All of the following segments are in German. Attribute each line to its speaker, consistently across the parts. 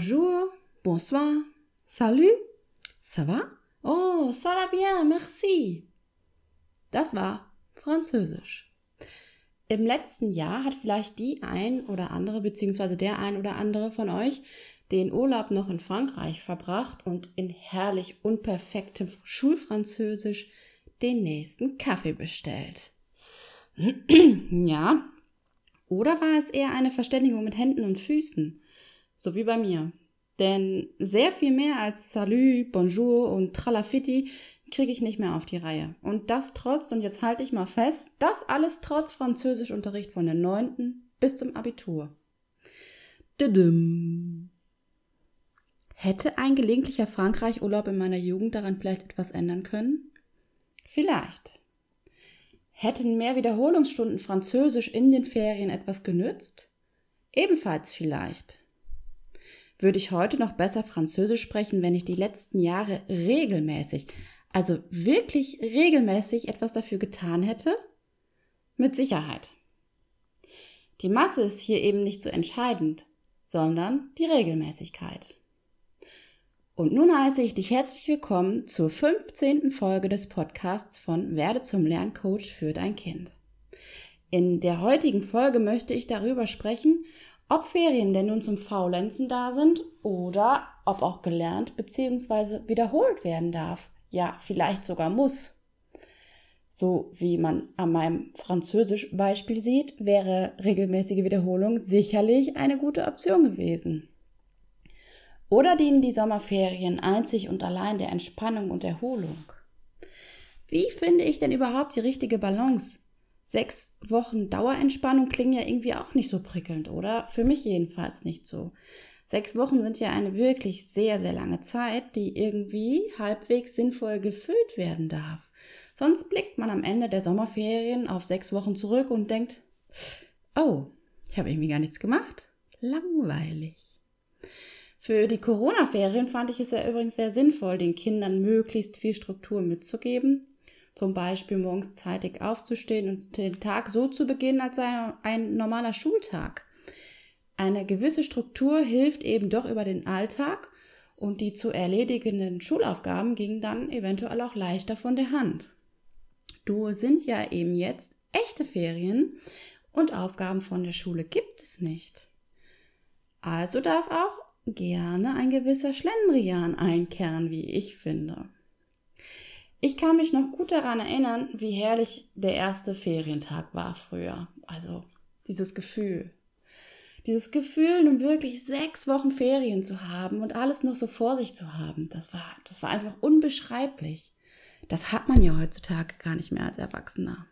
Speaker 1: Bonjour, bonsoir, salut, ça va? Oh, ça va bien, merci. Das war Französisch. Im letzten Jahr hat vielleicht die ein oder andere, beziehungsweise der ein oder andere von euch den Urlaub noch in Frankreich verbracht und in herrlich unperfektem Schulfranzösisch den nächsten Kaffee bestellt. ja. Oder war es eher eine Verständigung mit Händen und Füßen? So wie bei mir. Denn sehr viel mehr als Salut, Bonjour und Tralafitti kriege ich nicht mehr auf die Reihe. Und das trotz, und jetzt halte ich mal fest, das alles trotz Französischunterricht von der 9. bis zum Abitur. Didim. Hätte ein gelegentlicher Frankreich-Urlaub in meiner Jugend daran vielleicht etwas ändern können? Vielleicht. Hätten mehr Wiederholungsstunden Französisch in den Ferien etwas genützt? Ebenfalls vielleicht. Würde ich heute noch besser Französisch sprechen, wenn ich die letzten Jahre regelmäßig, also wirklich regelmäßig etwas dafür getan hätte? Mit Sicherheit. Die Masse ist hier eben nicht so entscheidend, sondern die Regelmäßigkeit. Und nun heiße ich dich herzlich willkommen zur 15. Folge des Podcasts von Werde zum Lerncoach für dein Kind. In der heutigen Folge möchte ich darüber sprechen, ob Ferien denn nun zum Faulenzen da sind oder ob auch gelernt bzw. wiederholt werden darf. Ja, vielleicht sogar muss. So wie man an meinem Französisch-Beispiel sieht, wäre regelmäßige Wiederholung sicherlich eine gute Option gewesen. Oder dienen die Sommerferien einzig und allein der Entspannung und Erholung? Wie finde ich denn überhaupt die richtige Balance sechs Wochen Dauerentspannung klingen ja irgendwie auch nicht so prickelnd, oder? Für mich jedenfalls nicht so. Sechs Wochen sind ja eine wirklich sehr, sehr lange Zeit, die irgendwie halbwegs sinnvoll gefüllt werden darf. Sonst blickt man am Ende der Sommerferien auf sechs Wochen zurück und denkt, oh, ich habe irgendwie gar nichts gemacht. Langweilig. Für die Corona-Ferien fand ich es ja übrigens sehr sinnvoll, den Kindern möglichst viel Struktur mitzugeben zum Beispiel morgens zeitig aufzustehen und den Tag so zu beginnen, als sei ein normaler Schultag. Eine gewisse Struktur hilft eben doch über den Alltag und die zu erledigenden Schulaufgaben gingen dann eventuell auch leichter von der Hand. Du sind ja eben jetzt echte Ferien und Aufgaben von der Schule gibt es nicht. Also darf auch gerne ein gewisser Schlendrian einkehren, wie ich finde. Ich kann mich noch gut daran erinnern, wie herrlich der erste Ferientag war früher. Also dieses Gefühl. Dieses Gefühl, nun wirklich sechs Wochen Ferien zu haben und alles noch so vor sich zu haben, das war, das war einfach unbeschreiblich. Das hat man ja heutzutage gar nicht mehr als Erwachsener.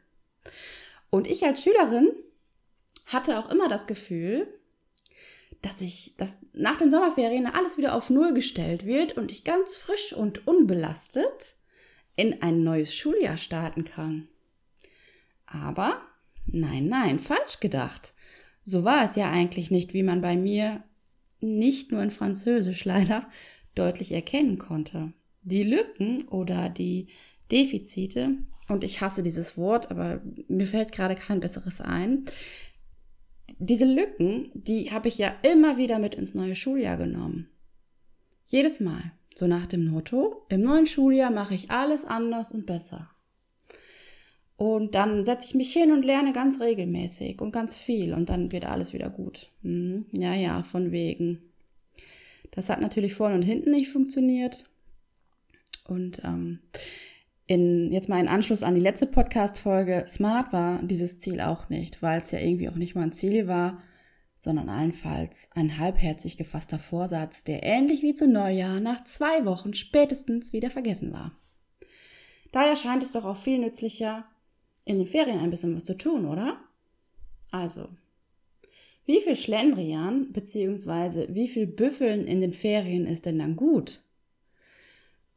Speaker 1: Und ich als Schülerin hatte auch immer das Gefühl, dass ich, dass nach den Sommerferien alles wieder auf Null gestellt wird und ich ganz frisch und unbelastet in ein neues Schuljahr starten kann. Aber nein, nein, falsch gedacht. So war es ja eigentlich nicht, wie man bei mir nicht nur in Französisch leider deutlich erkennen konnte. Die Lücken oder die Defizite, und ich hasse dieses Wort, aber mir fällt gerade kein besseres ein, diese Lücken, die habe ich ja immer wieder mit ins neue Schuljahr genommen. Jedes Mal. So nach dem Motto, im neuen Schuljahr mache ich alles anders und besser. Und dann setze ich mich hin und lerne ganz regelmäßig und ganz viel und dann wird alles wieder gut. Hm, ja, ja, von wegen. Das hat natürlich vorne und hinten nicht funktioniert. Und ähm, in, jetzt mal in Anschluss an die letzte Podcast-Folge, smart war dieses Ziel auch nicht, weil es ja irgendwie auch nicht mal ein Ziel war, sondern allenfalls ein halbherzig gefasster Vorsatz, der ähnlich wie zu Neujahr nach zwei Wochen spätestens wieder vergessen war. Daher scheint es doch auch viel nützlicher, in den Ferien ein bisschen was zu tun, oder? Also, Wie viel Schlendrian bzw. wie viel Büffeln in den Ferien ist denn dann gut?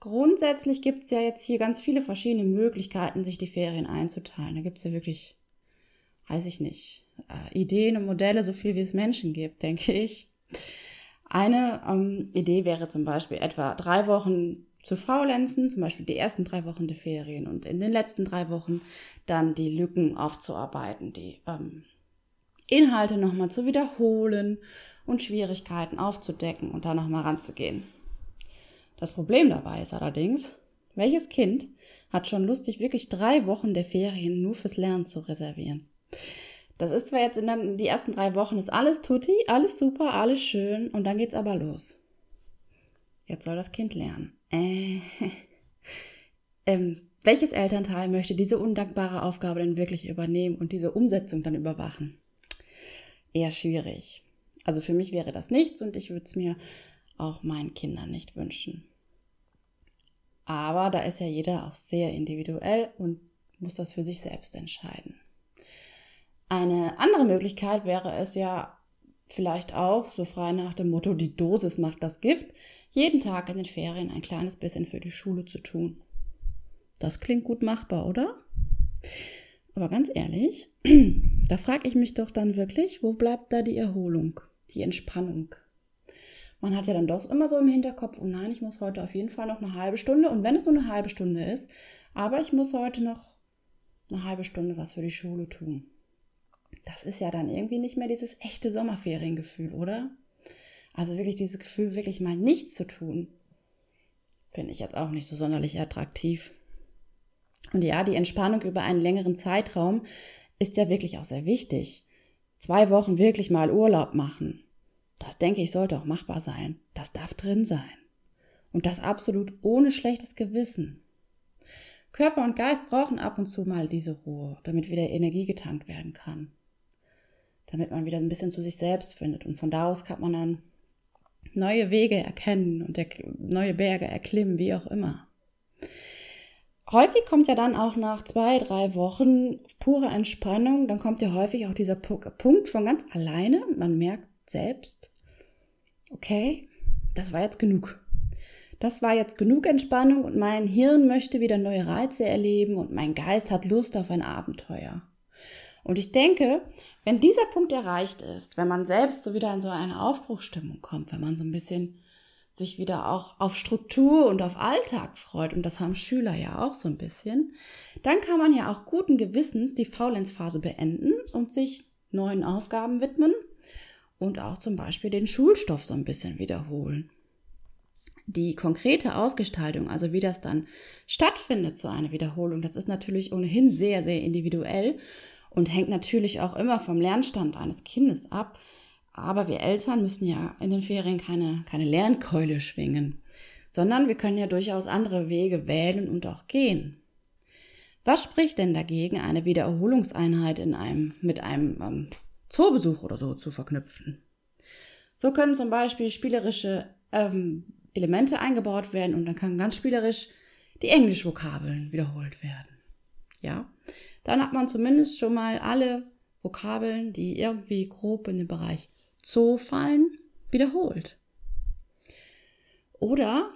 Speaker 1: Grundsätzlich gibt es ja jetzt hier ganz viele verschiedene Möglichkeiten, sich die Ferien einzuteilen. Da gibt es ja wirklich, weiß ich nicht, äh, Ideen und Modelle, so viel wie es Menschen gibt, denke ich. Eine ähm, Idee wäre zum Beispiel etwa drei Wochen zu faulenzen, zum Beispiel die ersten drei Wochen der Ferien und in den letzten drei Wochen dann die Lücken aufzuarbeiten, die ähm, Inhalte nochmal zu wiederholen und Schwierigkeiten aufzudecken und da nochmal ranzugehen. Das Problem dabei ist allerdings, welches Kind hat schon Lust, sich wirklich drei Wochen der Ferien nur fürs Lernen zu reservieren? Das ist zwar jetzt in den die ersten drei Wochen ist alles tutti, alles super, alles schön und dann geht's aber los. Jetzt soll das Kind lernen. Äh, ähm, welches Elternteil möchte diese undankbare Aufgabe denn wirklich übernehmen und diese Umsetzung dann überwachen? Eher schwierig. Also für mich wäre das nichts und ich würde es mir auch meinen Kindern nicht wünschen. Aber da ist ja jeder auch sehr individuell und muss das für sich selbst entscheiden. Eine andere Möglichkeit wäre es ja vielleicht auch, so frei nach dem Motto, die Dosis macht das Gift, jeden Tag in den Ferien ein kleines bisschen für die Schule zu tun. Das klingt gut machbar, oder? Aber ganz ehrlich, da frage ich mich doch dann wirklich, wo bleibt da die Erholung, die Entspannung? Man hat ja dann doch immer so im Hinterkopf, oh nein, ich muss heute auf jeden Fall noch eine halbe Stunde und wenn es nur eine halbe Stunde ist, aber ich muss heute noch eine halbe Stunde was für die Schule tun das ist ja dann irgendwie nicht mehr dieses echte Sommerferiengefühl, oder? Also wirklich dieses Gefühl, wirklich mal nichts zu tun, finde ich jetzt auch nicht so sonderlich attraktiv. Und ja, die Entspannung über einen längeren Zeitraum ist ja wirklich auch sehr wichtig. Zwei Wochen wirklich mal Urlaub machen. Das denke ich sollte auch machbar sein. Das darf drin sein. Und das absolut ohne schlechtes Gewissen. Körper und Geist brauchen ab und zu mal diese Ruhe, damit wieder Energie getankt werden kann damit man wieder ein bisschen zu sich selbst findet. Und von da aus kann man dann neue Wege erkennen und neue Berge erklimmen, wie auch immer. Häufig kommt ja dann auch nach zwei, drei Wochen pure Entspannung, dann kommt ja häufig auch dieser Punkt von ganz alleine man merkt selbst, okay, das war jetzt genug. Das war jetzt genug Entspannung und mein Hirn möchte wieder neue Reize erleben und mein Geist hat Lust auf ein Abenteuer. Und ich denke, wenn dieser Punkt erreicht ist, wenn man selbst so wieder in so eine Aufbruchsstimmung kommt, wenn man so ein bisschen sich wieder auch auf Struktur und auf Alltag freut, und das haben Schüler ja auch so ein bisschen, dann kann man ja auch guten Gewissens die Faulenzphase beenden und sich neuen Aufgaben widmen und auch zum Beispiel den Schulstoff so ein bisschen wiederholen. Die konkrete Ausgestaltung, also wie das dann stattfindet, so eine Wiederholung, das ist natürlich ohnehin sehr, sehr individuell und hängt natürlich auch immer vom Lernstand eines Kindes ab. Aber wir Eltern müssen ja in den Ferien keine, keine Lernkeule schwingen, sondern wir können ja durchaus andere Wege wählen und auch gehen. Was spricht denn dagegen, eine Wiederholungseinheit in einem, mit einem ähm, Zoobesuch oder so zu verknüpfen? So können zum Beispiel spielerische ähm, Elemente eingebaut werden und dann kann ganz spielerisch die Englischvokabeln wiederholt werden. Ja, dann hat man zumindest schon mal alle Vokabeln, die irgendwie grob in den Bereich Zoo fallen, wiederholt. Oder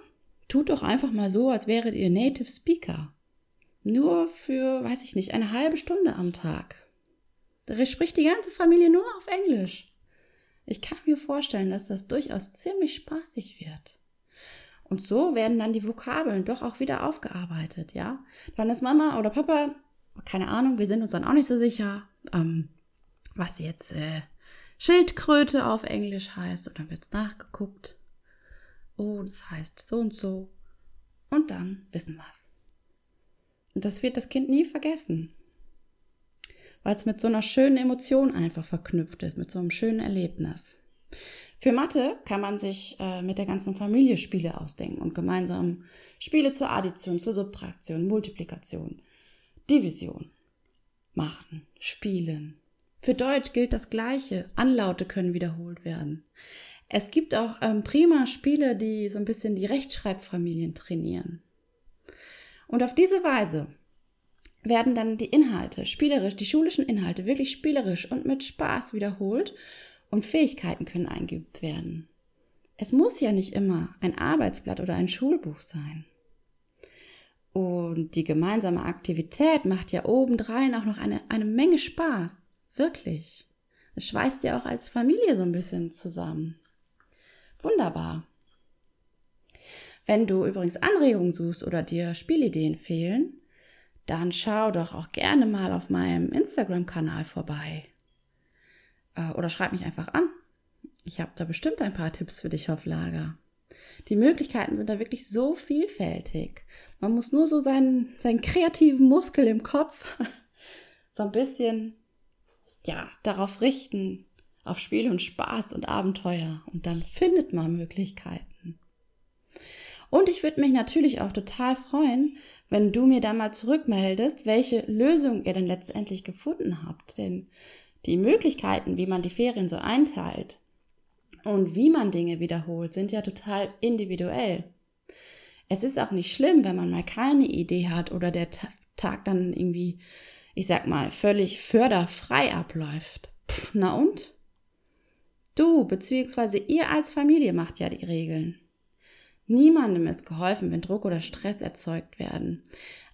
Speaker 1: tut doch einfach mal so, als wäret ihr Native Speaker. Nur für, weiß ich nicht, eine halbe Stunde am Tag. Da spricht die ganze Familie nur auf Englisch. Ich kann mir vorstellen, dass das durchaus ziemlich spaßig wird. Und so werden dann die Vokabeln doch auch wieder aufgearbeitet, ja? Dann ist Mama oder Papa keine Ahnung, wir sind uns dann auch nicht so sicher, ähm, was jetzt äh, Schildkröte auf Englisch heißt. Und dann wird es nachgeguckt. Oh, das heißt so und so. Und dann wissen wir es. Und das wird das Kind nie vergessen. Weil es mit so einer schönen Emotion einfach verknüpft ist, mit so einem schönen Erlebnis. Für Mathe kann man sich äh, mit der ganzen Familie Spiele ausdenken und gemeinsam Spiele zur Addition, zur Subtraktion, Multiplikation, Division machen, spielen. Für Deutsch gilt das Gleiche. Anlaute können wiederholt werden. Es gibt auch ähm, prima Spiele, die so ein bisschen die Rechtschreibfamilien trainieren. Und auf diese Weise werden dann die Inhalte spielerisch, die schulischen Inhalte wirklich spielerisch und mit Spaß wiederholt und Fähigkeiten können eingeübt werden. Es muss ja nicht immer ein Arbeitsblatt oder ein Schulbuch sein. Und die gemeinsame Aktivität macht ja obendrein auch noch eine, eine Menge Spaß. Wirklich. Es schweißt ja auch als Familie so ein bisschen zusammen. Wunderbar. Wenn du übrigens Anregungen suchst oder dir Spielideen fehlen, dann schau doch auch gerne mal auf meinem Instagram-Kanal vorbei. Äh, oder schreib mich einfach an. Ich habe da bestimmt ein paar Tipps für dich auf Lager. Die Möglichkeiten sind da wirklich so vielfältig. Man muss nur so seinen, seinen kreativen Muskel im Kopf so ein bisschen, ja, darauf richten, auf Spiel und Spaß und Abenteuer. Und dann findet man Möglichkeiten. Und ich würde mich natürlich auch total freuen, wenn du mir da mal zurückmeldest, welche Lösung ihr denn letztendlich gefunden habt. Denn die Möglichkeiten, wie man die Ferien so einteilt und wie man Dinge wiederholt, sind ja total individuell. Es ist auch nicht schlimm, wenn man mal keine Idee hat oder der Tag dann irgendwie, ich sag mal, völlig förderfrei abläuft. Pff, na und? Du bzw. ihr als Familie macht ja die Regeln. Niemandem ist geholfen, wenn Druck oder Stress erzeugt werden.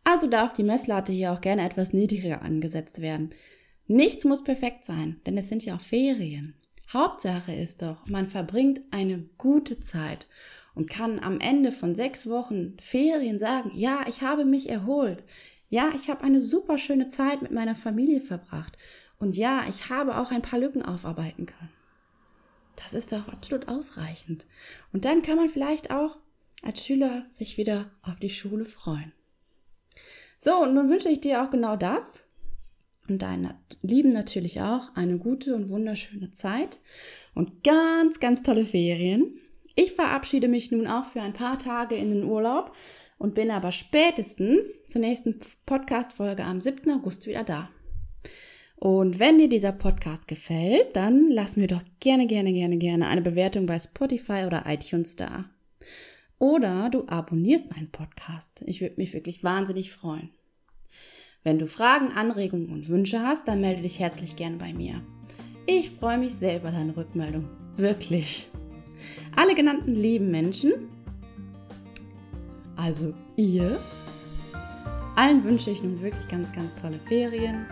Speaker 1: Also darf die Messlatte hier auch gerne etwas niedriger angesetzt werden. Nichts muss perfekt sein, denn es sind ja auch Ferien. Hauptsache ist doch, man verbringt eine gute Zeit und kann am Ende von sechs Wochen Ferien sagen, ja, ich habe mich erholt. Ja, ich habe eine super schöne Zeit mit meiner Familie verbracht. Und ja, ich habe auch ein paar Lücken aufarbeiten können. Das ist doch absolut ausreichend. Und dann kann man vielleicht auch als Schüler sich wieder auf die Schule freuen. So, und nun wünsche ich dir auch genau das und deinen Lieben natürlich auch eine gute und wunderschöne Zeit und ganz, ganz tolle Ferien. Ich verabschiede mich nun auch für ein paar Tage in den Urlaub und bin aber spätestens zur nächsten Podcast-Folge am 7. August wieder da. Und wenn dir dieser Podcast gefällt, dann lass mir doch gerne, gerne, gerne, gerne eine Bewertung bei Spotify oder iTunes da. Oder du abonnierst meinen Podcast. Ich würde mich wirklich wahnsinnig freuen. Wenn du Fragen, Anregungen und Wünsche hast, dann melde dich herzlich gern bei mir. Ich freue mich sehr über deine Rückmeldung. Wirklich. Alle genannten lieben Menschen, also ihr, allen wünsche ich nun wirklich ganz, ganz tolle Ferien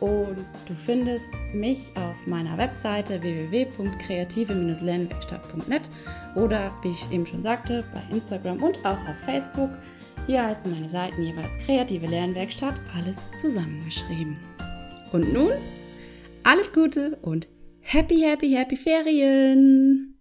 Speaker 1: und du findest mich auf meiner Webseite www.kreative-lernwerkstatt.net oder wie ich eben schon sagte, bei Instagram und auch auf Facebook. Hier heißen meine Seiten jeweils Kreative Lernwerkstatt, alles zusammengeschrieben. Und nun alles Gute und happy, happy, happy Ferien!